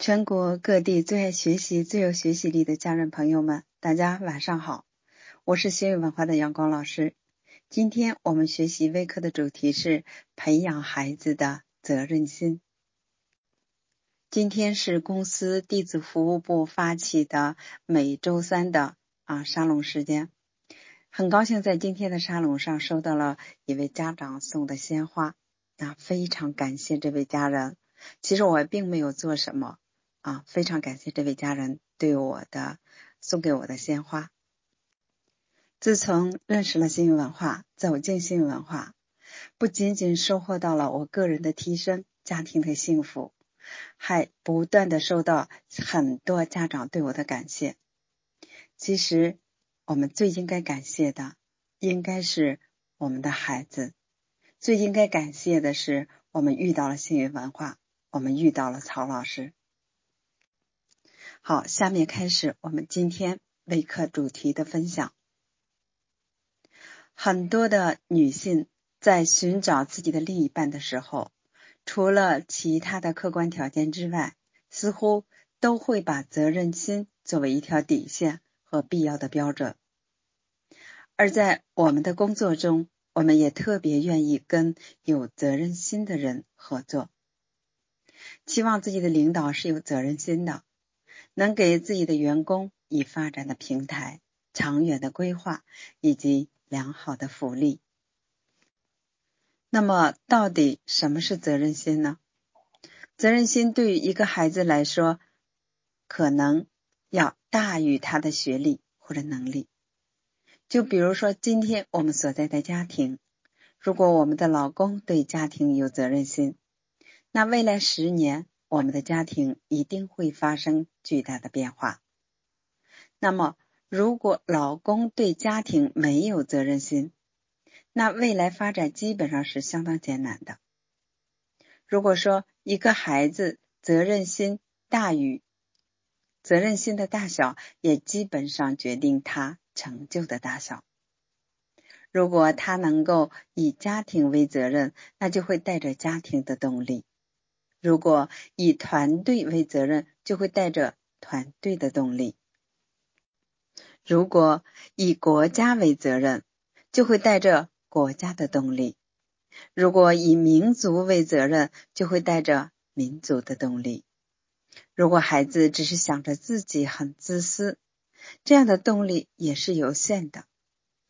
全国各地最爱学习、最有学习力的家人朋友们，大家晚上好！我是新语文化的阳光老师。今天我们学习微课的主题是培养孩子的责任心。今天是公司弟子服务部发起的每周三的啊沙龙时间。很高兴在今天的沙龙上收到了一位家长送的鲜花，那非常感谢这位家人。其实我并没有做什么。啊，非常感谢这位家人对我的送给我的鲜花。自从认识了幸运文化，走进幸运文化，不仅仅收获到了我个人的提升、家庭的幸福，还不断的收到很多家长对我的感谢。其实，我们最应该感谢的，应该是我们的孩子；最应该感谢的是，我们遇到了幸运文化，我们遇到了曹老师。好，下面开始我们今天微课主题的分享。很多的女性在寻找自己的另一半的时候，除了其他的客观条件之外，似乎都会把责任心作为一条底线和必要的标准。而在我们的工作中，我们也特别愿意跟有责任心的人合作，期望自己的领导是有责任心的。能给自己的员工以发展的平台、长远的规划以及良好的福利。那么，到底什么是责任心呢？责任心对于一个孩子来说，可能要大于他的学历或者能力。就比如说，今天我们所在的家庭，如果我们的老公对家庭有责任心，那未来十年。我们的家庭一定会发生巨大的变化。那么，如果老公对家庭没有责任心，那未来发展基本上是相当艰难的。如果说一个孩子责任心大于责任心的大小，也基本上决定他成就的大小。如果他能够以家庭为责任，那就会带着家庭的动力。如果以团队为责任，就会带着团队的动力；如果以国家为责任，就会带着国家的动力；如果以民族为责任，就会带着民族的动力。如果孩子只是想着自己很自私，这样的动力也是有限的。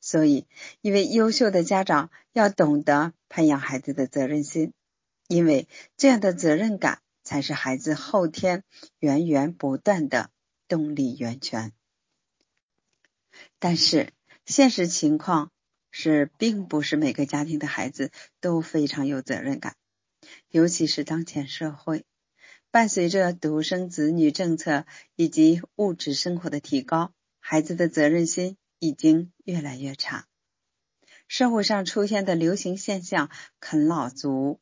所以，一位优秀的家长要懂得培养孩子的责任心。因为这样的责任感才是孩子后天源源不断的动力源泉。但是现实情况是，并不是每个家庭的孩子都非常有责任感，尤其是当前社会伴随着独生子女政策以及物质生活的提高，孩子的责任心已经越来越差。社会上出现的流行现象“啃老族”。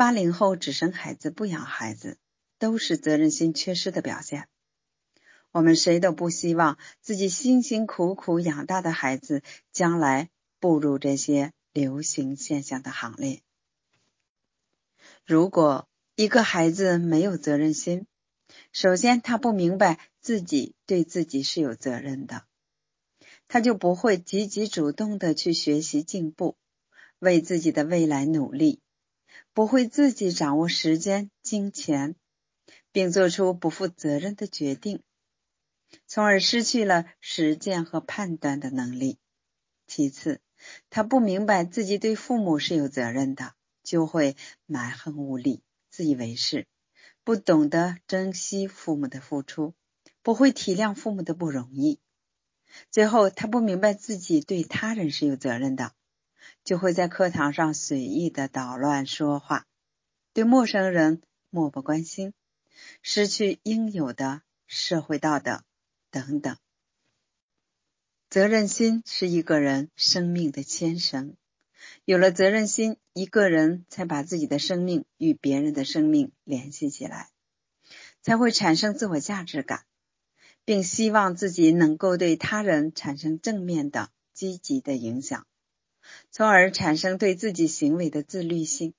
八零后只生孩子不养孩子，都是责任心缺失的表现。我们谁都不希望自己辛辛苦苦养大的孩子将来步入这些流行现象的行列。如果一个孩子没有责任心，首先他不明白自己对自己是有责任的，他就不会积极主动的去学习进步，为自己的未来努力。不会自己掌握时间、金钱，并做出不负责任的决定，从而失去了实践和判断的能力。其次，他不明白自己对父母是有责任的，就会蛮横无理、自以为是，不懂得珍惜父母的付出，不会体谅父母的不容易。最后，他不明白自己对他人是有责任的。就会在课堂上随意的捣乱说话，对陌生人漠不关心，失去应有的社会道德等等。责任心是一个人生命的牵绳，有了责任心，一个人才把自己的生命与别人的生命联系起来，才会产生自我价值感，并希望自己能够对他人产生正面的、积极的影响。从而产生对自己行为的自律性。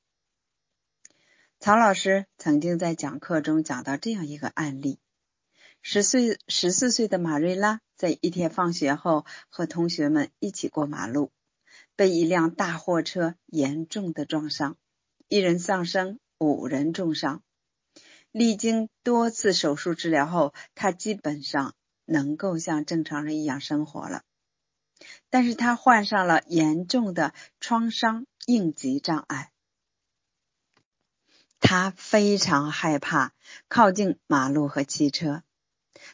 曹老师曾经在讲课中讲到这样一个案例：十岁十四岁的马瑞拉在一天放学后和同学们一起过马路，被一辆大货车严重的撞伤，一人丧生，五人重伤。历经多次手术治疗后，他基本上能够像正常人一样生活了。但是他患上了严重的创伤应激障碍。他非常害怕靠近马路和汽车。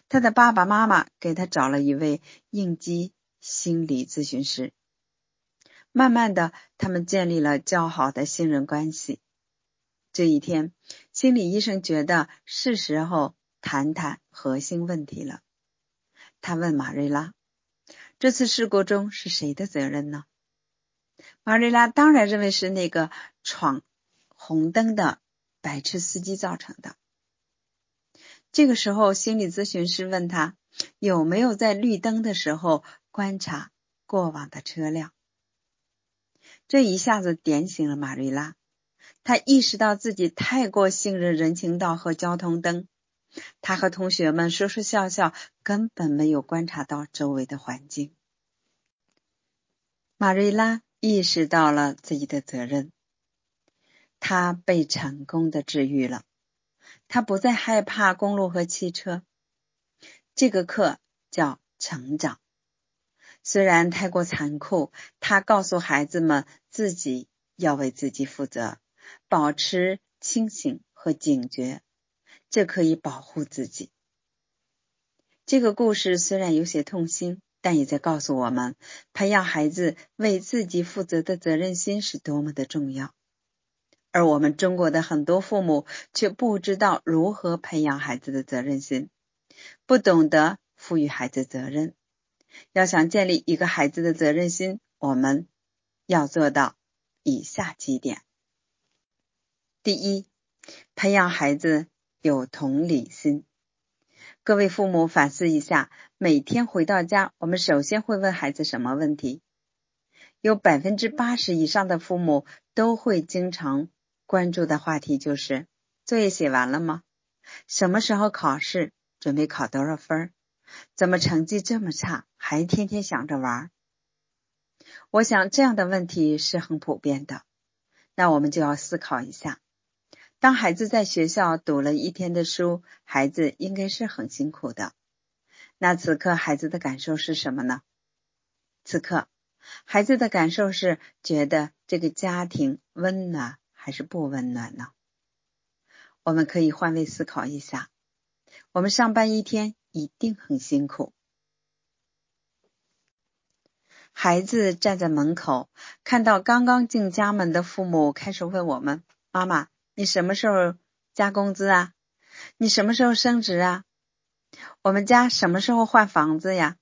他的爸爸妈妈给他找了一位应激心理咨询师。慢慢的，他们建立了较好的信任关系。这一天，心理医生觉得是时候谈谈核心问题了。他问马瑞拉：“这次事故中是谁的责任呢？”马瑞拉当然认为是那个闯红灯的。白痴司机造成的。这个时候，心理咨询师问他有没有在绿灯的时候观察过往的车辆。这一下子点醒了马瑞拉，他意识到自己太过信任人行道和交通灯，他和同学们说说笑笑，根本没有观察到周围的环境。马瑞拉意识到了自己的责任。他被成功的治愈了，他不再害怕公路和汽车。这个课叫成长，虽然太过残酷，他告诉孩子们自己要为自己负责，保持清醒和警觉，这可以保护自己。这个故事虽然有些痛心，但也在告诉我们，培养孩子为自己负责的责任心是多么的重要。而我们中国的很多父母却不知道如何培养孩子的责任心，不懂得赋予孩子责任。要想建立一个孩子的责任心，我们要做到以下几点：第一，培养孩子有同理心。各位父母反思一下，每天回到家，我们首先会问孩子什么问题？有百分之八十以上的父母都会经常。关注的话题就是作业写完了吗？什么时候考试？准备考多少分？怎么成绩这么差？还天天想着玩？我想这样的问题是很普遍的。那我们就要思考一下：当孩子在学校读了一天的书，孩子应该是很辛苦的。那此刻孩子的感受是什么呢？此刻孩子的感受是觉得这个家庭温暖。还是不温暖呢？我们可以换位思考一下，我们上班一天一定很辛苦。孩子站在门口，看到刚刚进家门的父母，开始问我们：“妈妈，你什么时候加工资啊？你什么时候升职啊？我们家什么时候换房子呀？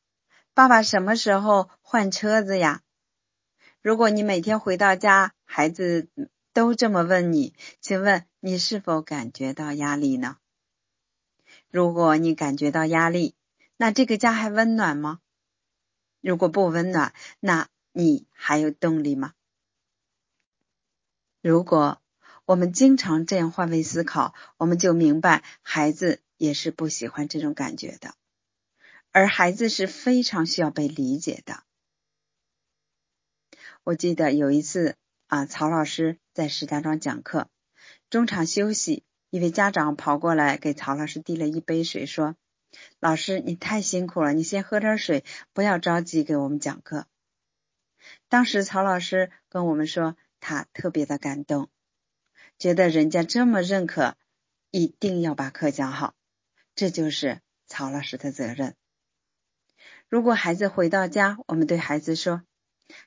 爸爸什么时候换车子呀？”如果你每天回到家，孩子。都这么问你，请问你是否感觉到压力呢？如果你感觉到压力，那这个家还温暖吗？如果不温暖，那你还有动力吗？如果我们经常这样换位思考，我们就明白孩子也是不喜欢这种感觉的，而孩子是非常需要被理解的。我记得有一次。啊，曹老师在石家庄讲课，中场休息，一位家长跑过来给曹老师递了一杯水，说：“老师，你太辛苦了，你先喝点水，不要着急给我们讲课。”当时曹老师跟我们说，他特别的感动，觉得人家这么认可，一定要把课讲好，这就是曹老师的责任。如果孩子回到家，我们对孩子说。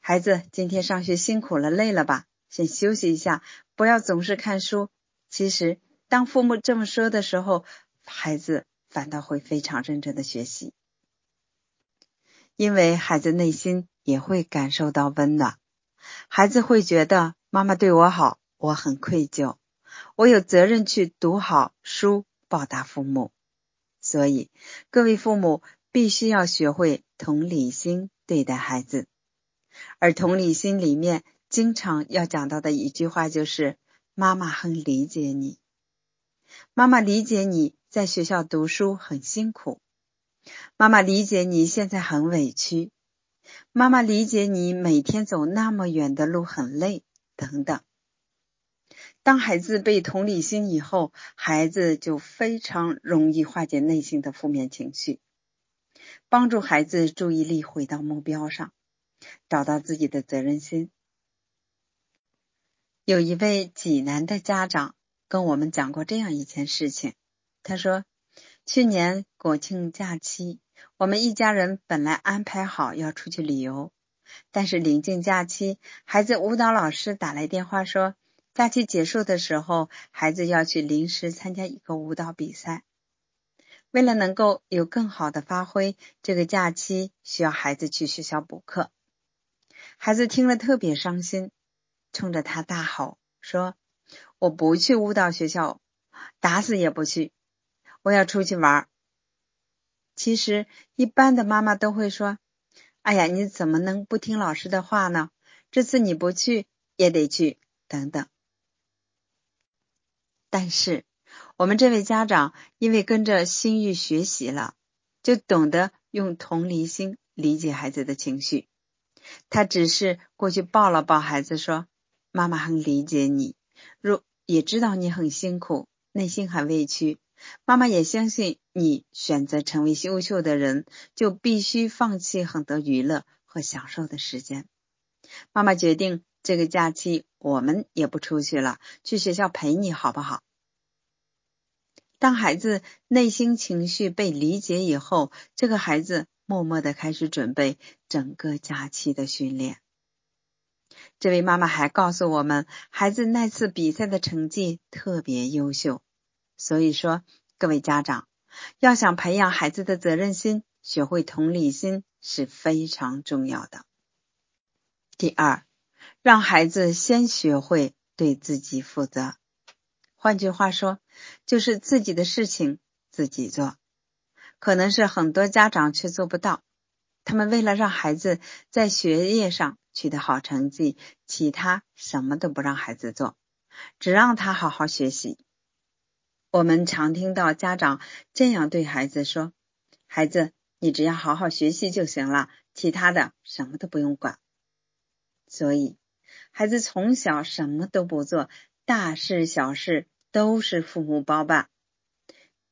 孩子，今天上学辛苦了，累了吧？先休息一下，不要总是看书。其实，当父母这么说的时候，孩子反倒会非常认真的学习，因为孩子内心也会感受到温暖。孩子会觉得妈妈对我好，我很愧疚，我有责任去读好书，报答父母。所以，各位父母必须要学会同理心对待孩子。而同理心里面经常要讲到的一句话就是：妈妈很理解你。妈妈理解你在学校读书很辛苦，妈妈理解你现在很委屈，妈妈理解你每天走那么远的路很累，等等。当孩子被同理心以后，孩子就非常容易化解内心的负面情绪，帮助孩子注意力回到目标上，找到自己的责任心。有一位济南的家长跟我们讲过这样一件事情，他说，去年国庆假期，我们一家人本来安排好要出去旅游，但是临近假期，孩子舞蹈老师打来电话说。假期结束的时候，孩子要去临时参加一个舞蹈比赛。为了能够有更好的发挥，这个假期需要孩子去学校补课。孩子听了特别伤心，冲着他大吼说：“我不去舞蹈学校，打死也不去！我要出去玩。”其实，一般的妈妈都会说：“哎呀，你怎么能不听老师的话呢？这次你不去也得去。”等等。但是，我们这位家长因为跟着心玉学习了，就懂得用同理心理解孩子的情绪。他只是过去抱了抱孩子，说：“妈妈很理解你，若也知道你很辛苦，内心很委屈。妈妈也相信你选择成为优秀的人，就必须放弃很多娱乐和享受的时间。妈妈决定。”这个假期我们也不出去了，去学校陪你好不好？当孩子内心情绪被理解以后，这个孩子默默的开始准备整个假期的训练。这位妈妈还告诉我们，孩子那次比赛的成绩特别优秀。所以说，各位家长要想培养孩子的责任心，学会同理心是非常重要的。第二。让孩子先学会对自己负责，换句话说，就是自己的事情自己做。可能是很多家长却做不到，他们为了让孩子在学业上取得好成绩，其他什么都不让孩子做，只让他好好学习。我们常听到家长这样对孩子说：“孩子，你只要好好学习就行了，其他的什么都不用管。”所以。孩子从小什么都不做，大事小事都是父母包办，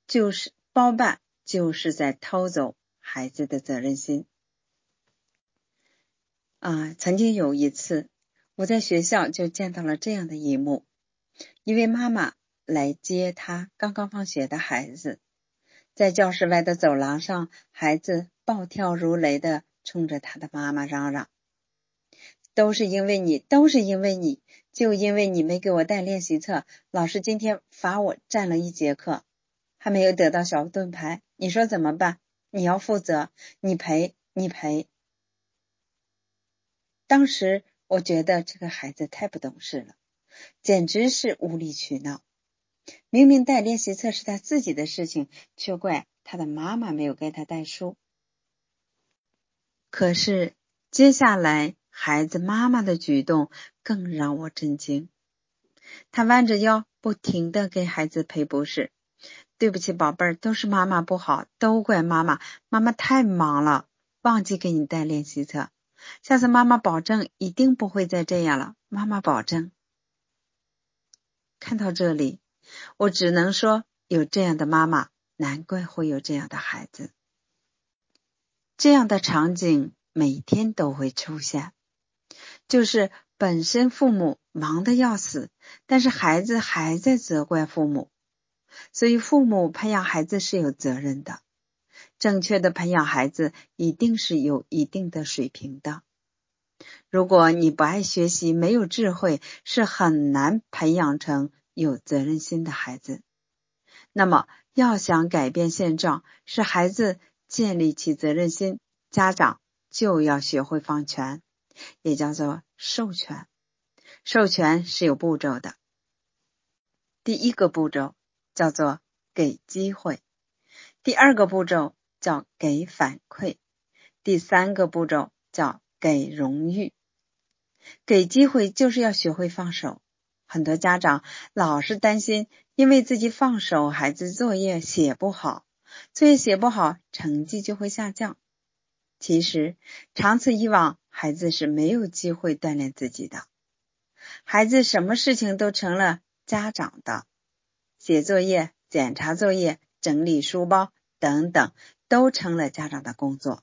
就是包办，就是在偷走孩子的责任心。啊，曾经有一次，我在学校就见到了这样的一幕：一位妈妈来接她刚刚放学的孩子，在教室外的走廊上，孩子暴跳如雷的冲着他的妈妈嚷嚷。都是因为你，都是因为你，就因为你没给我带练习册，老师今天罚我站了一节课，还没有得到小盾牌，你说怎么办？你要负责，你赔，你赔。当时我觉得这个孩子太不懂事了，简直是无理取闹。明明带练习册是他自己的事情，却怪他的妈妈没有给他带书。可是接下来。孩子妈妈的举动更让我震惊，她弯着腰，不停的给孩子赔不是。对不起，宝贝儿，都是妈妈不好，都怪妈妈，妈妈太忙了，忘记给你带练习册。下次妈妈保证一定不会再这样了，妈妈保证。看到这里，我只能说，有这样的妈妈，难怪会有这样的孩子。这样的场景每天都会出现。就是本身父母忙得要死，但是孩子还在责怪父母，所以父母培养孩子是有责任的。正确的培养孩子一定是有一定的水平的。如果你不爱学习，没有智慧，是很难培养成有责任心的孩子。那么，要想改变现状，使孩子建立起责任心，家长就要学会放权。也叫做授权，授权是有步骤的。第一个步骤叫做给机会，第二个步骤叫给反馈，第三个步骤叫给荣誉。给机会就是要学会放手，很多家长老是担心，因为自己放手，孩子作业写不好，作业写不好，成绩就会下降。其实，长此以往，孩子是没有机会锻炼自己的。孩子什么事情都成了家长的，写作业、检查作业、整理书包等等，都成了家长的工作。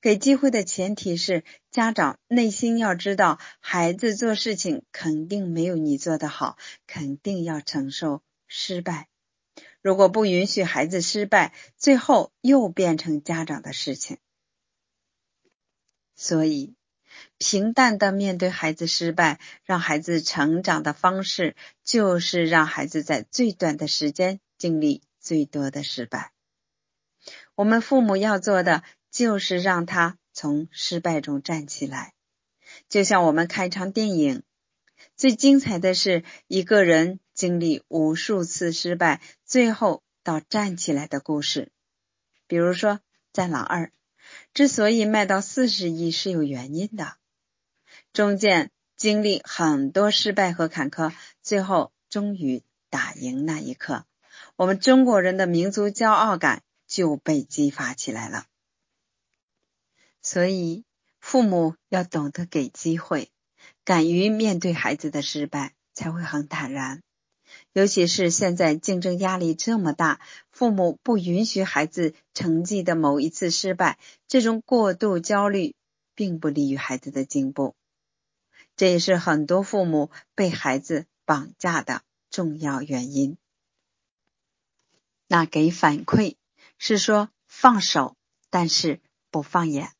给机会的前提是，家长内心要知道，孩子做事情肯定没有你做的好，肯定要承受失败。如果不允许孩子失败，最后又变成家长的事情。所以，平淡的面对孩子失败，让孩子成长的方式，就是让孩子在最短的时间经历最多的失败。我们父母要做的。就是让他从失败中站起来，就像我们看一场电影，最精彩的是一个人经历无数次失败，最后到站起来的故事。比如说《战狼二》，之所以卖到四十亿是有原因的，中间经历很多失败和坎坷，最后终于打赢那一刻，我们中国人的民族骄傲感就被激发起来了。所以，父母要懂得给机会，敢于面对孩子的失败，才会很坦然。尤其是现在竞争压力这么大，父母不允许孩子成绩的某一次失败，这种过度焦虑并不利于孩子的进步。这也是很多父母被孩子绑架的重要原因。那给反馈是说放手，但是不放眼。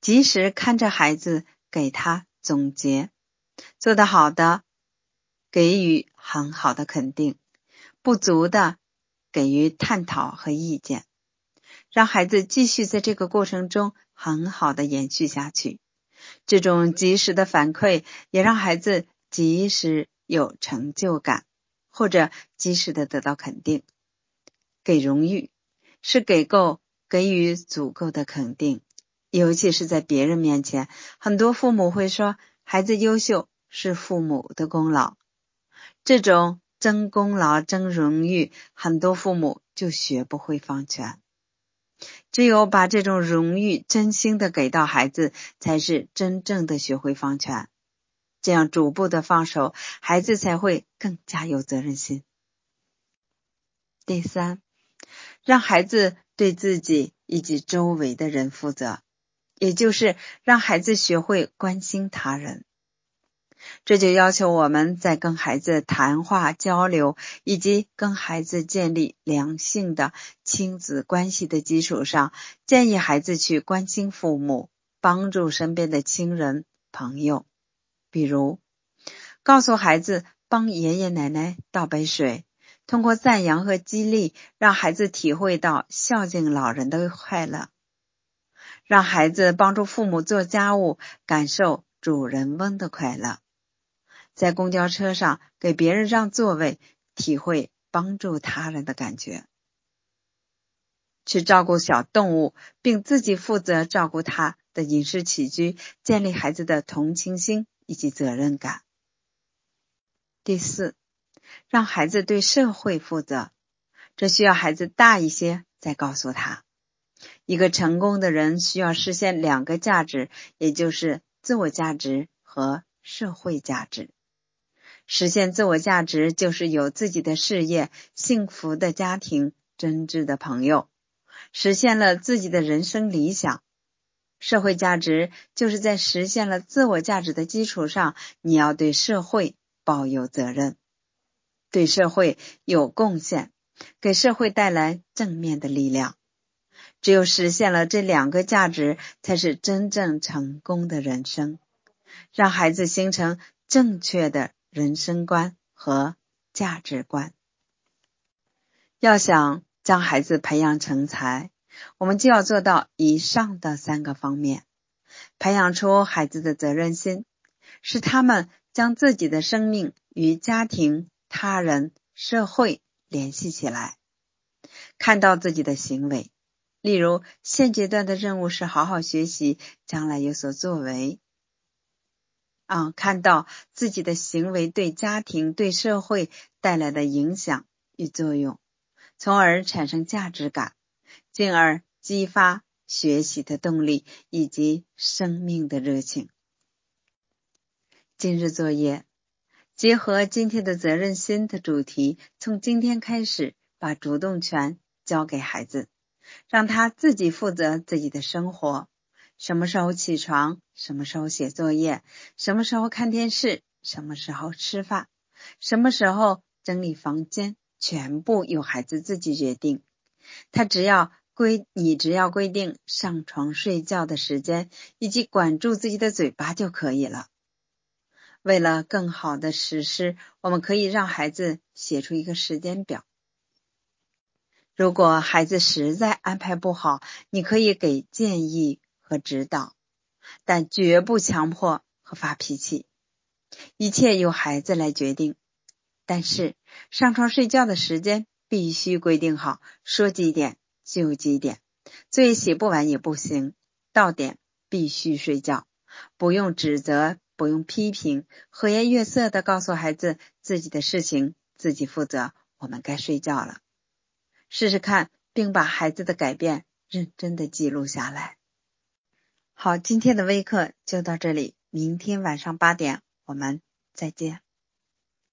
及时看着孩子，给他总结做得好的，给予很好的肯定；不足的，给予探讨和意见，让孩子继续在这个过程中很好的延续下去。这种及时的反馈，也让孩子及时有成就感，或者及时的得到肯定。给荣誉是给够，给予足够的肯定。尤其是在别人面前，很多父母会说孩子优秀是父母的功劳。这种争功劳、争荣誉，很多父母就学不会放权。只有把这种荣誉真心的给到孩子，才是真正的学会放权。这样逐步的放手，孩子才会更加有责任心。第三，让孩子对自己以及周围的人负责。也就是让孩子学会关心他人，这就要求我们在跟孩子谈话交流以及跟孩子建立良性的亲子关系的基础上，建议孩子去关心父母，帮助身边的亲人朋友。比如，告诉孩子帮爷爷奶奶倒杯水，通过赞扬和激励，让孩子体会到孝敬老人的快乐。让孩子帮助父母做家务，感受主人翁的快乐；在公交车上给别人让座位，体会帮助他人的感觉；去照顾小动物，并自己负责照顾它的饮食起居，建立孩子的同情心以及责任感。第四，让孩子对社会负责，这需要孩子大一些再告诉他。一个成功的人需要实现两个价值，也就是自我价值和社会价值。实现自我价值就是有自己的事业、幸福的家庭、真挚的朋友，实现了自己的人生理想。社会价值就是在实现了自我价值的基础上，你要对社会抱有责任，对社会有贡献，给社会带来正面的力量。只有实现了这两个价值，才是真正成功的人生。让孩子形成正确的人生观和价值观。要想将孩子培养成才，我们就要做到以上的三个方面：培养出孩子的责任心，使他们将自己的生命与家庭、他人、社会联系起来，看到自己的行为。例如，现阶段的任务是好好学习，将来有所作为；啊，看到自己的行为对家庭、对社会带来的影响与作用，从而产生价值感，进而激发学习的动力以及生命的热情。今日作业结合今天的责任心的主题，从今天开始把主动权交给孩子，让他自己负责自己的生活。什么时候起床？什么时候写作业？什么时候看电视？什么时候吃饭？什么时候整理房间？全部由孩子自己决定。他只要规，你只要规定上床睡觉的时间，以及管住自己的嘴巴就可以了。为了更好的实施，我们可以让孩子写出一个时间表。如果孩子实在安排不好，你可以给建议。和指导，但绝不强迫和发脾气，一切由孩子来决定。但是上床睡觉的时间必须规定好，说几点就几点，作业写不完也不行，到点必须睡觉，不用指责，不用批评，和颜悦色的告诉孩子自己的事情自己负责，我们该睡觉了。试试看，并把孩子的改变认真的记录下来。好，今天的微课就到这里，明天晚上八点我们再见。